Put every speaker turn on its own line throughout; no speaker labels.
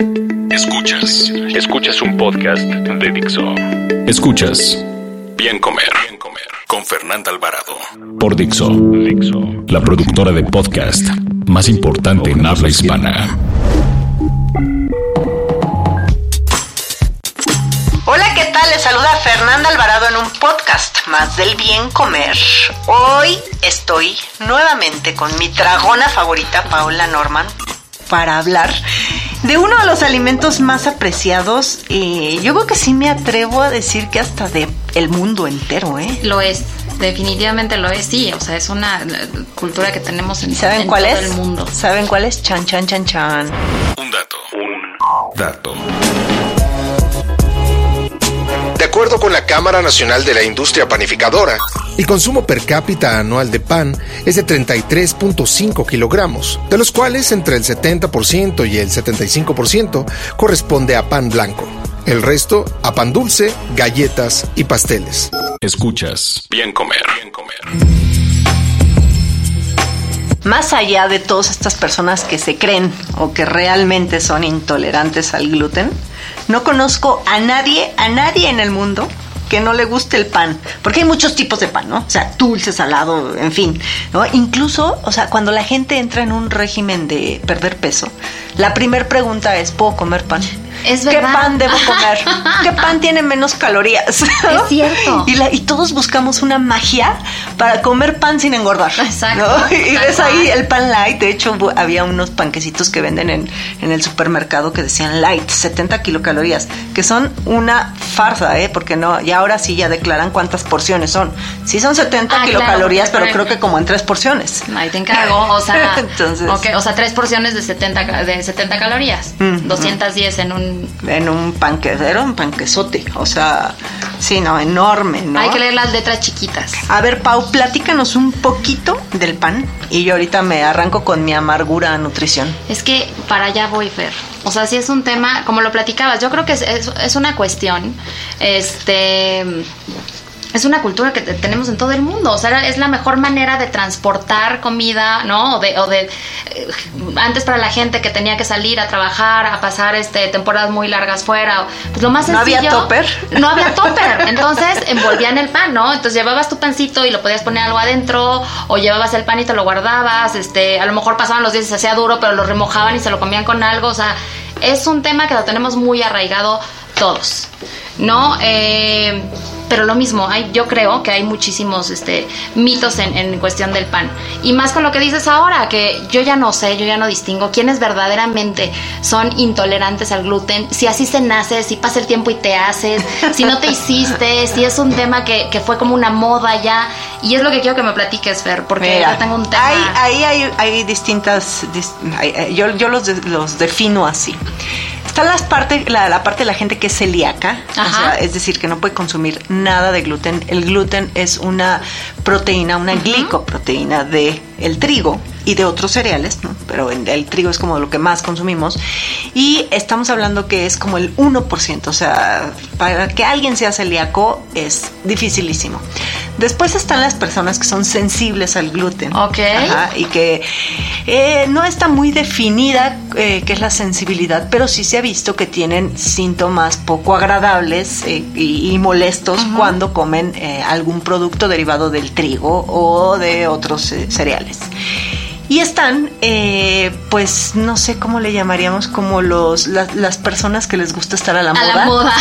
Escuchas. Escuchas un podcast de Dixo. Escuchas Bien Comer. Bien Comer. Con Fernanda Alvarado. Por Dixo. Dixo. La productora de podcast más importante en habla hispana.
Hola, ¿qué tal? Les saluda Fernanda Alvarado en un podcast más del bien comer. Hoy estoy nuevamente con mi dragona favorita, Paola Norman, para hablar de uno de los alimentos más apreciados. Y yo creo que sí me atrevo a decir que hasta de el mundo entero, ¿eh?
Lo es, definitivamente lo es, sí. O sea, es una eh, cultura que tenemos en,
¿Saben
en
cuál
todo
es?
el mundo.
¿Saben cuál es? Chan, chan, chan, chan.
Un dato. Un dato.
De acuerdo con la Cámara Nacional de la Industria Panificadora, el consumo per cápita anual de pan es de 33.5 kilogramos, de los cuales entre el 70% y el 75% corresponde a pan blanco. El resto a pan dulce, galletas y pasteles.
Escuchas Bien Comer. Bien Comer.
Más allá de todas estas personas que se creen o que realmente son intolerantes al gluten, no conozco a nadie, a nadie en el mundo que no le guste el pan, porque hay muchos tipos de pan, ¿no? O sea, dulce, salado, en fin, ¿no? Incluso, o sea, cuando la gente entra en un régimen de perder peso, la primera pregunta es, ¿puedo comer pan?
Es
¿Qué
verdad.
pan debo comer? ¿Qué pan tiene menos calorías?
Es cierto.
Y, la- y todos buscamos una magia para comer pan sin engordar.
Exacto,
¿no? Y ves ahí el pan light. De hecho, había unos panquecitos que venden en, en el supermercado que decían light, 70 kilocalorías, que son una farsa, ¿eh? Porque no, y ahora sí ya declaran cuántas porciones son. Sí son 70
Ah,
kilocalorías,
claro,
pero creo que como en tres porciones.
Ahí te encargo, o sea,
Entonces-
ok, o sea, tres porciones de 70, ca- de 70 calorías,
Mm,
210 en un...
En un panque, era un panquezote. O sea, sí, no, enorme, ¿no?
Hay que leer las letras chiquitas.
A ver, Pau, platícanos un poquito del pan y yo ahorita me arranco con mi amargura a nutrición.
Es que para allá voy, Fer. O sea, si es un tema, como lo platicabas, yo creo que es, es- es una cuestión, este, es una cultura que te- tenemos en todo el mundo. O sea, es la mejor manera de transportar comida, ¿no? O de, o de eh, antes para la gente que tenía que salir a trabajar, a pasar este temporadas muy largas fuera, pues lo más
¿No había
sencillo.
topper?
No había topper. Entonces envolvían el pan, ¿no? Entonces llevabas tu pancito y lo podías poner algo adentro, o llevabas el pan y te lo guardabas, este, a lo mejor pasaban los días y se hacía duro, pero lo remojaban y se lo comían con algo. O sea, es un tema que lo tenemos muy arraigado todos, ¿no? Eh, pero lo mismo, hay, yo creo que hay muchísimos este, mitos en, en cuestión del pan. Y más con lo que dices ahora, que yo ya no sé, yo ya no distingo quiénes verdaderamente son intolerantes al gluten, si así se nace, si pasa el tiempo y te haces, si no te hiciste, si es un tema que, que fue como una moda ya. Y es lo que quiero que me platiques, Fer, porque
Mira,
yo tengo un tema...
Ahí, hay, hay distintas. hay- yo yo los, los defino así. Está las parte, la, la parte de la gente que es celíaca, o
Ajá.
sea, es decir, que no puede consumir nada de gluten. El gluten es una proteína, una glicoproteína de el trigo y de otros cereales, ¿no? pero el, trigo es como lo que más consumimos. Y estamos hablando que es como el 1%, o sea, para que alguien sea celíaco es dificilísimo. Después están las personas que son sensibles al gluten.
Ok.
Ajá, y que eh, no está muy definida eh, qué es la sensibilidad, pero sí se ha visto que tienen síntomas poco agradables eh, y, y molestos cuando comen eh, algún producto derivado del trigo o de otros eh, cereales. Y están, eh, pues, no sé cómo le llamaríamos, como los las, las personas que les gusta estar a la
A
moda.
la moda.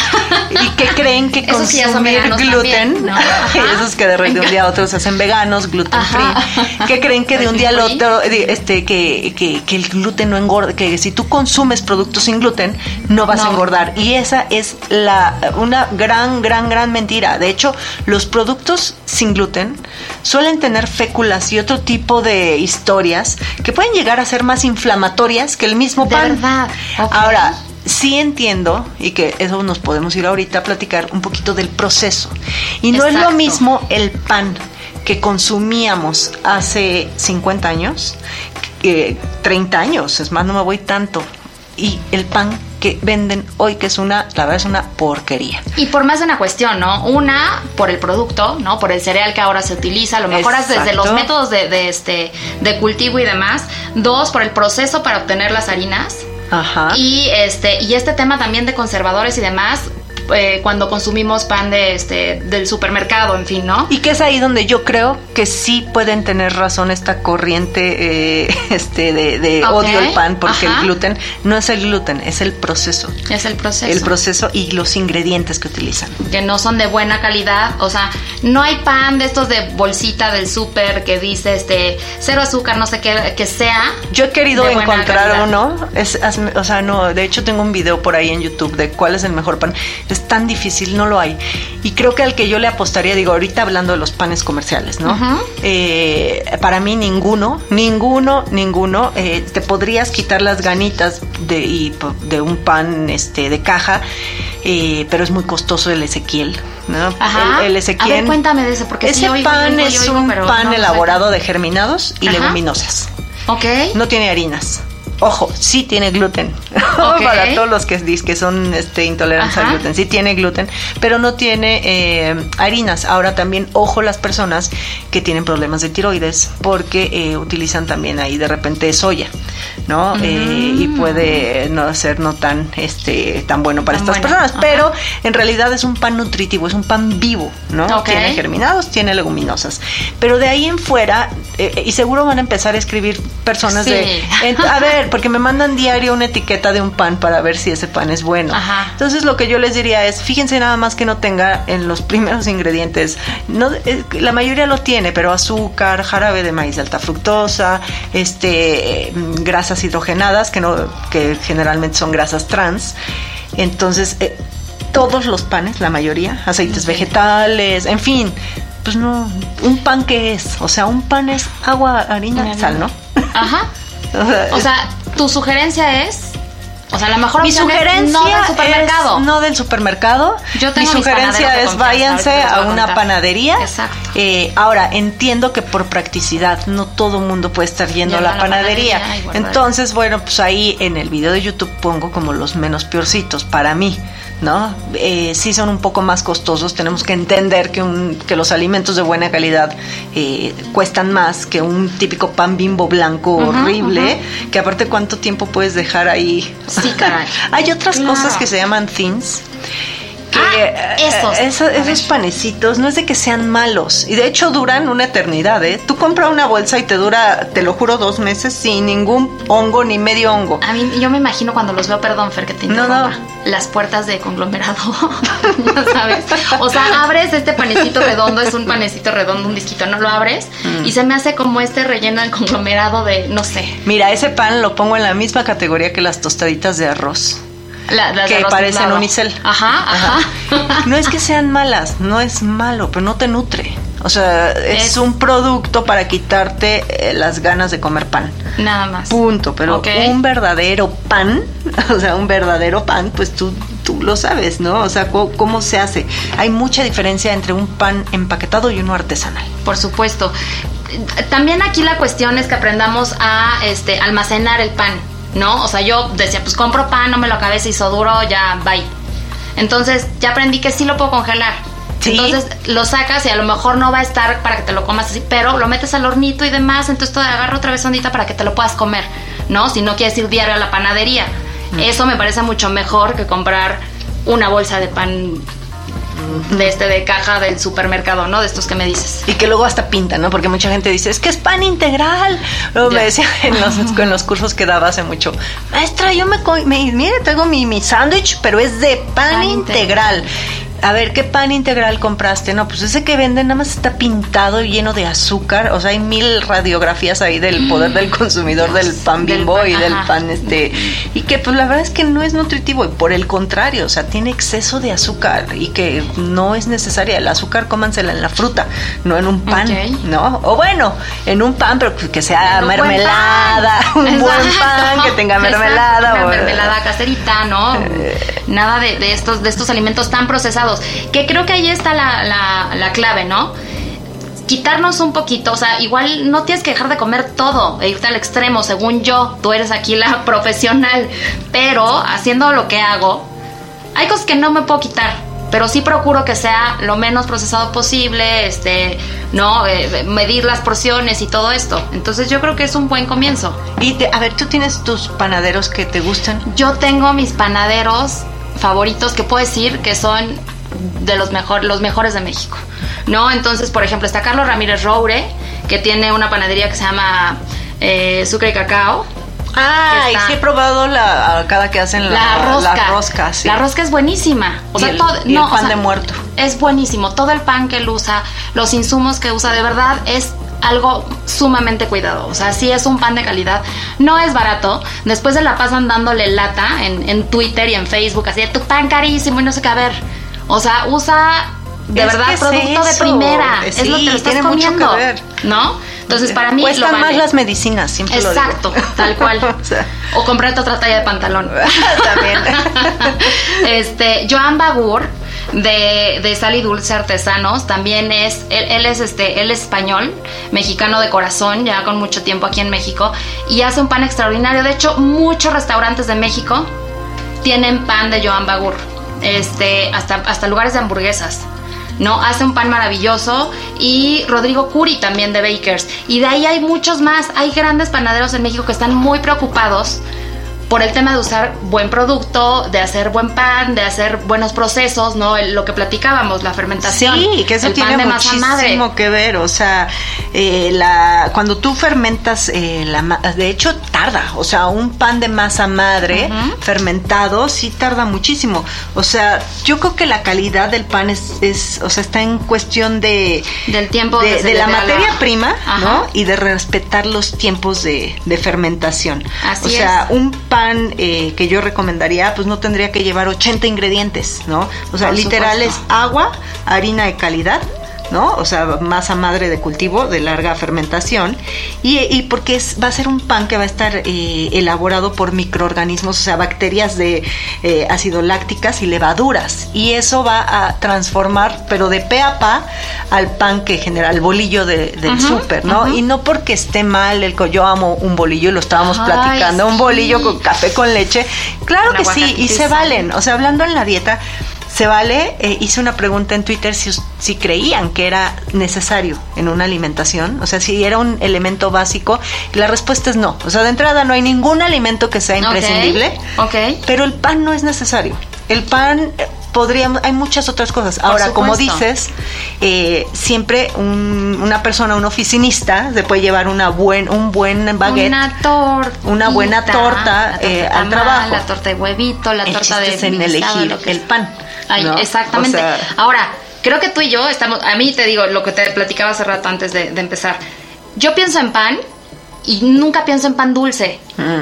Y que creen que
Esos
consumir gluten,
también, ¿no? Ajá.
esos que de, de un día a otro se hacen veganos, gluten
Ajá.
free, que creen que de un día al otro, este, que, que, que el gluten no engorda, que si tú consumes productos sin gluten, no vas a engordar. Y esa es la, una gran, gran, gran mentira. De hecho, los productos sin gluten suelen tener féculas y otro tipo de historias que pueden llegar a ser más inflamatorias que el mismo
De
pan.
verdad, ok.
Ahora, sí entiendo, y que eso nos podemos ir ahorita a platicar un poquito del proceso. Y no es lo mismo el pan que consumíamos hace 50 años, que 30 años, es más, no me voy tanto, y el pan que venden hoy, que es una, la verdad es una porquería.
Y por más de una cuestión, ¿no? Una, por el producto, ¿no? Por el cereal que ahora se utiliza, a lo mejor es desde los métodos de, de este, de cultivo y demás. Dos, por el proceso para obtener las harinas.
Ajá.
Y este, y este tema también de conservadores y demás, eh, cuando consumimos pan de este, del supermercado, en fin, ¿no?
Y que es ahí donde yo creo que sí pueden tener razón esta corriente eh, este de, odio al pan, porque
ajá.
el gluten no es el gluten, es el proceso.
Es el proceso.
El proceso y los ingredientes que utilizan.
que no son de buena calidad, o sea, no hay pan de estos de bolsita del súper que dice este cero azúcar, no sé qué, que sea.
Yo he querido encontrar
calidad.
uno, es, o sea, no, de hecho tengo un video por ahí en YouTube de cuál es el mejor pan. Es tan difícil, no lo hay. Y creo que al que yo le apostaría, digo, ahorita hablando de los panes comerciales, ¿no? Eh, para mí ninguno, ninguno, ninguno. eh, te podrías quitar las ganitas de, y po- de un pan este, de caja, eh, pero es muy costoso el Ezequiel, ¿no?
Ajá.
El, el
A
Ezequiel.
ver, cuéntame de ese, porque sí
ese
oigo,
pan
oigo,
es
oigo,
un pan
no lo sé
elaborado de germinados y
Ajá.
leguminosas.
Ok.
No tiene harinas. Ojo, sí tiene gluten. Para todos los que, dis- que son este, intolerantes al gluten, sí tiene gluten, pero no tiene eh, harinas. Ahora también, ojo las personas que tienen problemas de tiroides, porque eh, utilizan también ahí de repente soya, ¿no? Eh, y puede no ser no tan, este, tan bueno para
Tan
estas
bueno,
personas, pero en realidad es un pan nutritivo, es un pan vivo, ¿no? Tiene germinados, tiene leguminosas. Pero de ahí en fuera, eh, y seguro van a empezar a escribir personas
Sí.
de, en- a ver, porque me mandan diario una etiqueta de un pan para ver si ese pan es bueno.
Ajá.
Entonces lo que yo les diría es, fíjense nada más que no tenga en los primeros ingredientes, no, eh, la mayoría lo tiene, pero azúcar, jarabe de maíz de alta fructosa, este, eh, grasas hidrogenadas, que, no, que generalmente son grasas trans. Entonces, eh, todos los panes, la mayoría, aceites vegetales, en fin, pues no, un pan que es, o sea, un pan es agua, harina, sal, ¿no?
Ajá.
O sea,
tu sugerencia es, o sea, la mejor
mi sugerencia
no del supermercado.
es no del supermercado.
Yo tengo
mi sugerencia es váyanse a
a
una
contar.
panadería.
Exacto.
Eh, ahora entiendo que por practicidad no todo mundo puede estar yendo a la,
a la
panadería.
panadería.
Entonces, bueno, pues ahí en el video de YouTube pongo como los menos peorcitos para mí. ¿No? Eh, sí son un poco más costosos. Tenemos que entender que, un, que los alimentos de buena calidad eh, cuestan más que un típico pan bimbo blanco horrible. Que aparte, ¿cuánto tiempo puedes dejar ahí?
Sí, caray.
Hay otras
Claro.
cosas que se llaman thins. Que,
Ah, esos.
eh, esos,
ver.
esos panecitos no es de que sean malos y de hecho duran una eternidad, ¿eh? Tú compras una bolsa y te dura, te lo juro, dos meses sin ningún hongo ni medio hongo.
A mí, yo me imagino cuando los veo, perdón, Fer, que te interrumpa,
no.
las puertas de conglomerado, ¿sabes? O sea, abres este panecito redondo, es un panecito redondo, un disquito, no lo abres,
Mm.
y se me hace como este relleno de conglomerado de, no sé,
Mira, ese pan lo pongo en la misma categoría que las tostaditas de arroz.
La- las de
que parecen unicel.
Ajá, ajá.
No es que sean malas, no es malo, pero no te nutre. O sea, es,
Es-
un producto para quitarte eh, las ganas de comer pan.
Nada más.
Punto, pero un verdadero pan, o sea, un verdadero pan, pues tú, tú lo sabes, ¿no? O sea, co- ¿cómo, se hace? Hay mucha diferencia entre un pan empaquetado y uno artesanal.
Por supuesto. También aquí la cuestión es que aprendamos a este, almacenar el pan, ¿no? O sea, yo decía, pues compro pan, no me lo acabé, se hizo duro, ya, bye. Entonces, ya aprendí que sí lo puedo congelar.
Sí.
Entonces lo sacas y a lo mejor no va a estar para que te lo comas así, pero lo metes al hornito y demás, entonces te agarra otra vez ondita para que te lo puedas comer, ¿no? Si no quieres ir diario a la panadería. Eso me parece mucho mejor que comprar una bolsa de pan de este de caja del supermercado, ¿no? De estos que me dices.
Y que luego hasta pinta, ¿no? Porque mucha gente dice, es que es pan integral. Luego me decía en los, en los cursos que daba hace mucho, maestra, yo me, me mire, tengo mi, mi sándwich, pero es de pan,
Pan
integral. A ver, ¿qué pan integral compraste? No, pues ese que venden nada más está pintado y lleno de azúcar. O sea, hay mil radiografías ahí del poder del consumidor del pan bimbo y del pan este. Y que pues la verdad es que no es nutritivo. Y por el contrario, o sea, tiene exceso de azúcar y que no es necesaria. El azúcar cómansela en la fruta, no en un pan, ¿no? O bueno, en un pan, pero que sea mermelada, un buen pan, que tenga mermelada.
Una mermelada caserita, ¿no? Eh. Nada de, de, estos, de estos alimentos tan procesados que creo que ahí está la, clave, ¿no? quitarnos un poquito, o sea, igual no tienes que dejar de comer todo e irte al extremo, según yo, tú eres aquí la profesional, pero haciendo lo que hago, hay cosas que no me puedo quitar, pero sí procuro que sea lo menos procesado posible, este, no, eh, medir las porciones y todo esto. Entonces yo creo que es un buen comienzo.
Y a ver, ¿tú tienes tus panaderos que te gustan?
Yo tengo mis panaderos favoritos que puedo decir que son de los, mejor, los mejores de México. ¿No? Entonces, por ejemplo, está Carlos Ramírez Roure, que tiene una panadería que se llama eh, Sucre y Cacao.
Ah, y sí he probado la, cada que hacen la, rosca. La rosca,
La rosca es buenísima.
O sea, todo, no, el pan de muerto.
Es buenísimo. Todo el pan que él usa, los insumos que usa, de verdad es algo sumamente cuidado. O sea, sí es un pan de calidad. No es barato. Después se la pasan dándole lata en, en Twitter y en Facebook, así de tu pan carísimo y no sé qué. A ver, o sea, usa de verdad producto de primera. es lo que le estás comiendo. ¿No? Entonces, para mí.
Cuestan lo más las medicinas, siempre
Exacto,
lo digo.
tal cual. o, comprarte otra talla de pantalón.
También.
este, Joan Bagur de, de Sal y Dulce Artesanos. También es, él, es este, él es español, mexicano de corazón, ya con mucho tiempo aquí en México, y hace un pan extraordinario. De hecho, muchos restaurantes de México tienen pan de Joan Bagur, este, hasta, hasta lugares de hamburguesas. ¿no? Hace un pan maravilloso y Rodrigo Curi también de Bakers. Y de ahí hay muchos más. Hay grandes panaderos en México que están muy preocupados por el tema de usar buen producto, de hacer buen pan, de hacer buenos procesos, ¿no? lo que platicábamos, la fermentación.
Sí, que eso tiene muchísimo que ver. O sea, eh, la, cuando tú fermentas, eh, la, de hecho tarda. O sea, un pan de masa madre fermentado sí tarda muchísimo. O sea, yo creo que la calidad del pan es, es o sea, está en cuestión de...
Del tiempo.
De, la materia prima, ¿no? Y de respetar los tiempos de, fermentación.
Así
o sea, un pan eh, que yo recomendaría, pues no tendría que llevar 80 ingredientes, ¿no? O sea, literal es agua, harina de calidad, ¿no? O sea, masa madre de cultivo de larga fermentación y, porque es, va a ser un pan que va a estar eh, elaborado por microorganismos, o sea, bacterias de eh, ácido lácticas y levaduras y eso va a transformar, pero de pe a pa, al pan que genera el bolillo de, del súper, ¿no? Y no porque esté mal, el, yo amo un bolillo, lo estábamos platicando, un bolillo con café con leche, claro que sí, y se valen, o sea, hablando en la dieta, se vale, eh, hice una pregunta en Twitter si, si creían que era necesario en una alimentación, o sea, si era un elemento básico, y la respuesta es no. O sea, de entrada no hay ningún alimento que sea imprescindible,
okay.
pero el pan no es necesario. El pan eh, podríamos, hay muchas otras cosas. Ahora, como dices, eh, siempre una persona, un oficinista, se puede llevar una buen, un buen baguette,
una torta,
una buena torta, al trabajo.
La torta de huevito, la torta de
en elegir el pan
exactamente. Ahora, creo que tú y yo estamos, a mí te digo lo que te platicaba hace rato antes de, empezar. Yo pienso en pan y nunca pienso en pan dulce,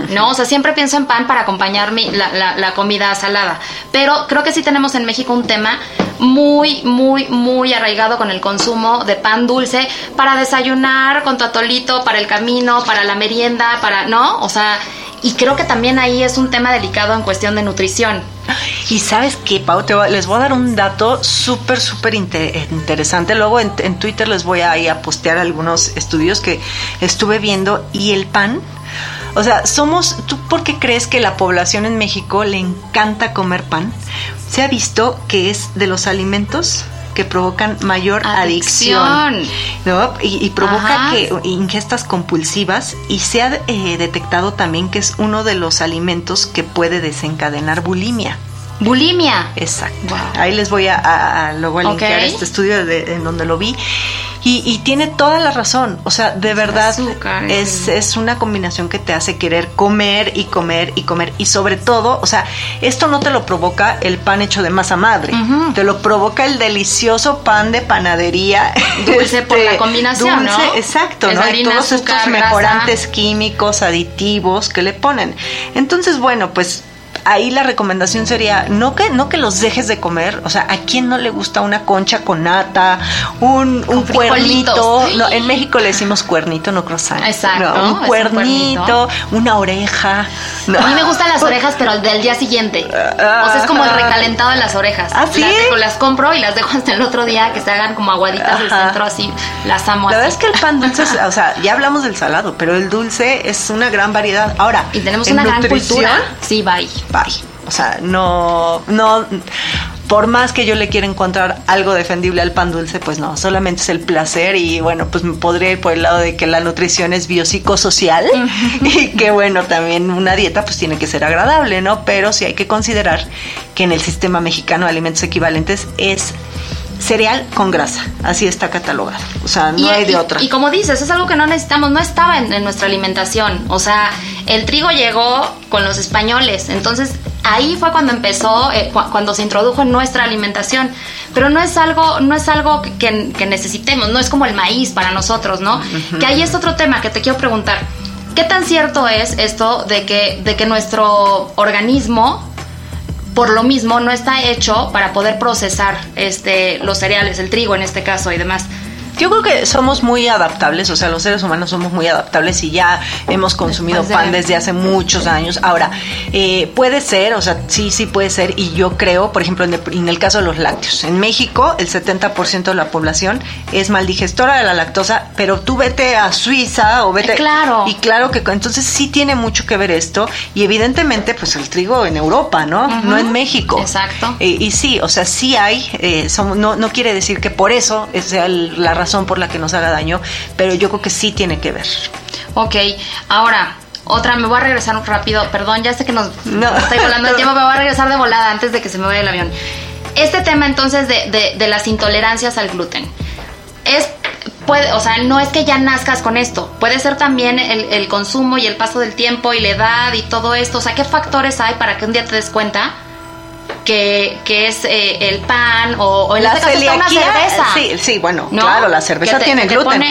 ¿no? O sea, siempre pienso en pan para acompañar mi, la, la, comida salada. Pero creo que sí tenemos en México un tema muy, muy, muy arraigado con el consumo de pan dulce para desayunar, con tu atolito, para el camino, para la merienda, para, ¿no? O sea, y creo que también ahí es un tema delicado en cuestión de nutrición.
Y sabes qué, Pau, les voy a dar un dato súper, súper interesante. Luego en, Twitter les voy a, ir a postear algunos estudios que estuve viendo y el pan. O sea, somos, ¿tú por qué crees que la población en México le encanta comer pan? Se ha visto que es de los alimentos que provocan mayor adicción, y, provoca que ingestas compulsivas y se ha eh, detectado también que es uno de los alimentos que puede desencadenar bulimia.
Bulimia.
Exacto. Ahí les voy a, luego a linkear este estudio de, en donde lo vi. Y, tiene toda la razón. O sea, de verdad es, es, una combinación que te hace querer comer y comer y comer. Y sobre todo, o sea, esto no te lo provoca el pan hecho de masa madre. Te lo provoca el delicioso pan de panadería.
Dulce por la este, combinación, dulce,
Exacto, ¿no? y todos estos mejorantes químicos, aditivos que le ponen. Entonces, bueno, pues ahí la recomendación sería no que no que los dejes de comer, o sea, ¿a quién no le gusta una concha con nata, un, un cuernito? en México le decimos cuernito, no croissant.
Exacto.
un, cuernito, una oreja.
A mí me gustan las orejas, pero del día siguiente. o sea, es como el recalentado de las orejas.
¿Ah, sí?
las, compro y las dejo hasta el otro día que se hagan como aguaditas del centro así. Las amo
La verdad es que el pan dulce, o sea, ya hablamos del salado, pero el dulce es una gran variedad. Ahora,
y tenemos una gran cultura. Sí, bye.
O sea, no, no, por más que yo le quiera encontrar algo defendible al pan dulce, pues no, solamente es el placer y bueno, pues me podría ir por el lado de que la nutrición es biopsicosocial y que bueno, también una dieta pues tiene que ser agradable, ¿no? Pero sí hay que considerar que en el sistema mexicano de alimentos equivalentes es cereal con grasa, así está catalogado, o sea, no hay de otra.
Y como dices, es algo que no necesitamos, no estaba en, nuestra alimentación, o sea, el trigo llegó con los españoles, entonces ahí fue cuando empezó, eh, cuando se introdujo en nuestra alimentación, pero no es algo, no es algo que, necesitemos, no es como el maíz para nosotros, ¿no? Que ahí es otro tema que te quiero preguntar. ¿Qué tan cierto es esto de que, de que nuestro organismo por lo mismo no está hecho para poder procesar este, los cereales, el trigo en este caso y demás.
Yo creo que somos muy adaptables, o sea, los seres humanos somos muy adaptables y ya hemos consumido pan desde hace muchos años. Ahora, eh, puede ser, o sea, sí, sí puede ser, y yo creo, por ejemplo, en el, caso de los lácteos, en México el 70% de la población es maldigestora de la lactosa, pero tú vete a Suiza o vete...
Claro.
Y claro que entonces sí tiene mucho que ver esto, y evidentemente, pues el trigo en Europa, ¿no? No en México.
Exacto.
Eh, y sí, o sea, sí hay, eh, no, no quiere decir que por eso sea la razón por la que nos haga daño, pero yo creo que sí tiene que ver.
Ok, ahora, otra, me voy a regresar rápido, perdón, ya sé que nos estoy volando el tiempo, me voy a regresar de volada antes de que se me vaya el avión. Este tema entonces de, de, las intolerancias al gluten, es puede, o sea, no es que ya nazcas con esto, puede ser también el, el, consumo y el paso del tiempo y la edad y todo esto, o sea, ¿qué factores hay para que un día te des cuenta que, que es eh, el pan o,
en la este cerveza. Sí, sí, bueno, claro, la cerveza tiene gluten.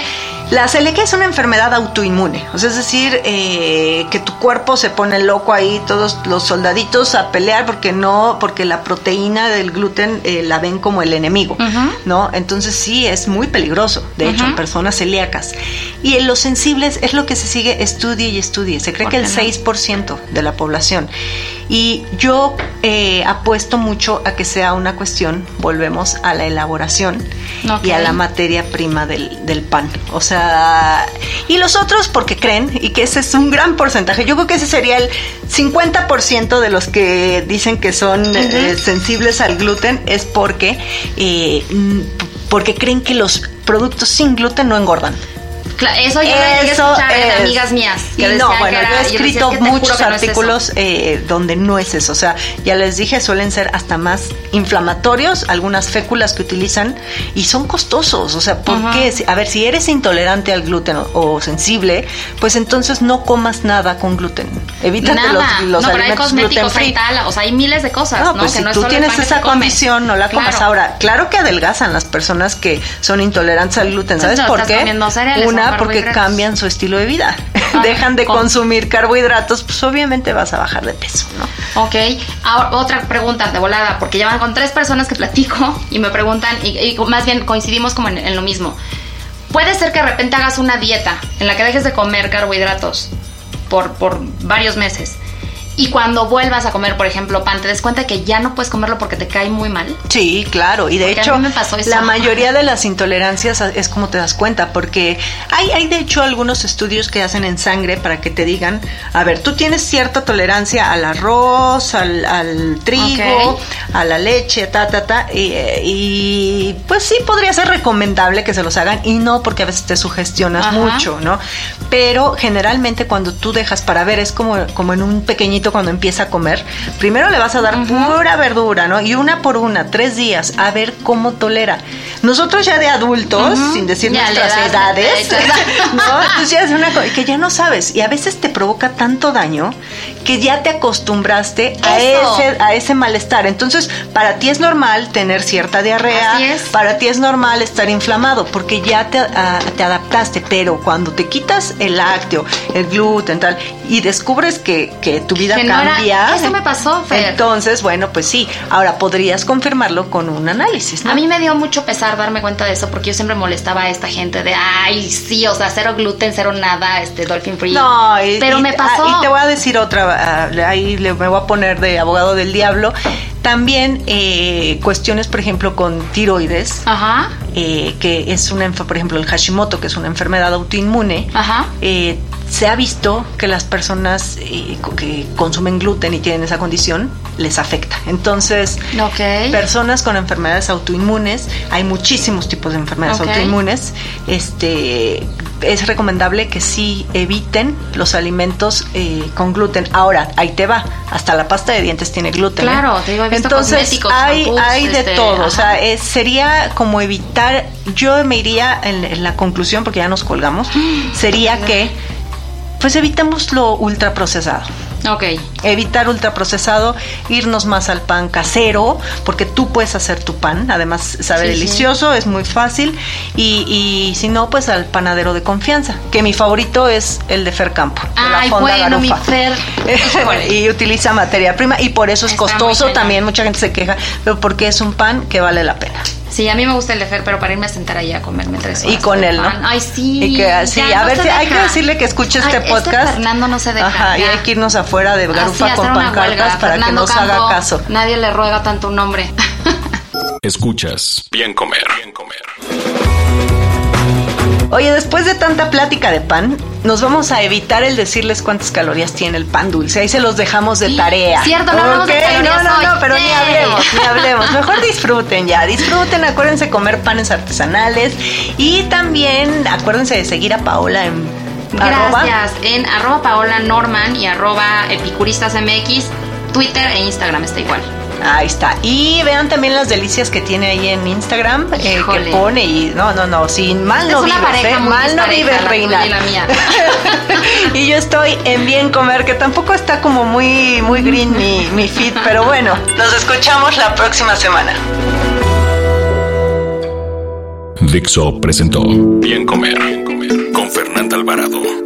La celiaquia es una enfermedad autoinmune, o sea, es decir, eh, que tu cuerpo se pone loco ahí, todos los soldaditos a pelear porque no, porque la proteína del gluten eh, la ven como el enemigo, ¿no? Entonces sí, es muy peligroso, de hecho, en personas celíacas. Y en los sensibles es lo que se sigue, estudie y estudie. Se cree que el 6% de la población. Y yo eh, apuesto mucho a que sea una cuestión, volvemos a la elaboración y a la materia prima del, del pan. O sea, y los otros porque creen y que ese es un gran porcentaje. Yo creo que ese sería el 50% de los que dicen que son eh, sensibles al gluten es porque, eh, porque creen que los productos sin gluten no engordan.
Eso yo escuchar de amigas mías.
Que no, bueno, yo he escrito muchos artículos eh, donde no es eso. O sea, ya les dije, suelen ser hasta más inflamatorios, algunas féculas que utilizan y son costosos. O sea, ¿por qué? A ver, si eres intolerante al gluten o, sensible, pues entonces no comas nada con gluten. Evítate los, los no, alimentos gluten free.
o sea, hay miles de cosas. No,
pues si tú tienes esa condición, no la comas. Ahora, claro que adelgazan las personas que son intolerantes al gluten. ¿Sabes por qué? Una porque cambian su estilo de vida. Ah, Dejan de consumir carbohidratos, pues obviamente vas a bajar de peso, ¿no?
Ok. Ahora, otra pregunta de volada, porque ya van con tres personas que platico y me preguntan, y, más bien coincidimos como en, en lo mismo. Puede ser que de repente hagas una dieta en la que dejes de comer carbohidratos por, por varios meses y cuando vuelvas a comer, por ejemplo, pan, te des cuenta que ya no puedes comerlo porque te cae muy mal.
Sí, claro. Y de hecho, la mayoría de las intolerancias es como te das cuenta, porque hay, hay de hecho algunos estudios que hacen en sangre para que te digan, a ver, tú tienes cierta tolerancia al arroz, al, trigo, a la leche, ta, ta, ta. Y, pues sí podría ser recomendable que se los hagan y no porque a veces te sugestionas mucho, ¿no? Pero generalmente cuando tú dejas para ver, es como, como en un pequeñito cuando empieza a comer, primero le vas a dar pura verdura, ¿no? Y una por una, tres días, a ver cómo tolera. Nosotros ya de adultos, sin decir
Ya
nuestras
das,
edades. ¿no? Entonces ya es una cosa que ya no sabes y a veces te provoca tanto daño que ya te acostumbraste a
Eso.
ese, a ese malestar. Entonces, para ti es normal tener cierta diarrea, para ti es normal estar inflamado porque ya te, a- te adaptaste, pero cuando te quitas el lácteo, el gluten, tal, y descubres que, que tu vida
Que no
cambia.
eso me pasó, Fer.
Entonces, bueno, pues sí. Ahora podrías confirmarlo con un análisis, ¿no?
A mí me dio mucho pesar darme cuenta de eso porque yo siempre molestaba a esta gente de, ay, sí, o sea, cero gluten, cero nada, este, dolphin free.
No, y,
pero
y-
me pasó.
ah, y te voy a decir otra, ah, ahí le, me voy a poner de abogado del diablo. También eh, cuestiones, por ejemplo, con tiroides.
Ajá.
eh, que es una, por ejemplo, el Hashimoto, que es una enfermedad autoinmune,
Ajá.
eh, se ha visto que las personas eh, que consumen gluten y tienen esa condición les afecta. Entonces, personas con enfermedades autoinmunes, hay muchísimos tipos de enfermedades autoinmunes, este, es recomendable que sí eviten los alimentos eh, con gluten. Ahora, ahí te va, hasta la pasta de dientes tiene gluten. ¿eh?
Claro, te digo, he visto
Entonces, hay,
shampoos,
hay de
este,
todo, o sea, es- sería como evitar, yo me iría en, en la conclusión, porque ya nos colgamos, sería que pues evitemos lo ultraprocesado.
Ok.
Evitar ultraprocesado, irnos más al pan casero, porque tú puedes hacer tu pan, además sabe
Sí, sí.
delicioso, es muy fácil, y, y si no, pues al panadero de confianza, que mi favorito es el de Fer Campo. de la
Ay,
Fonda
bueno, mi. Fer. Híjole.
y utiliza materia prima, y por eso es
Está
costoso también, mucha gente se queja, pero porque es un pan que vale la pena.
Sí, a mí me gusta el de Fer, pero para irme a sentar ahí a comerme tres horas.
Y con él, ¿no?
Ay, sí.
Y que, sí,
ya
a
no
ver hay que decirle que escuche este
Ay,
podcast.
Fernando no se deja.
Ajá, y hay que irnos afuera de
Así,
Garufa con pancartas para
Fernando
que nos haga caso.
Nadie le ruega tanto un nombre.
Escuchas Bien Comer. Bien Comer.
Oye, después de tanta plática de pan, nos vamos a evitar el decirles cuántas calorías tiene el pan dulce. Ahí se los dejamos de tarea.
Cierto, no hablamos de calorías
No, no, no, pero ni hablemos, ni hablemos. Mejor disfruten ya, disfruten. Acuérdense comer panes artesanales y también acuérdense de seguir a Paola en arroba.
Gracias. En arroba Paola Norman y arroba epicuristasmx, Twitter e Instagram está igual.
Ahí está. Y vean también las delicias que tiene ahí en Instagram, eh, que pone y no, no, no, sin mal
Es
no
una
vives,
pareja
eh,
muy
mal no vives,
la
reina.
la mía.
y yo estoy en Bien Comer, que tampoco está como muy, muy green mi, mi feed, pero bueno, nos escuchamos la próxima semana.
Dixo presentó Bien Comer. Bien Comer. Con Fernanda Alvarado.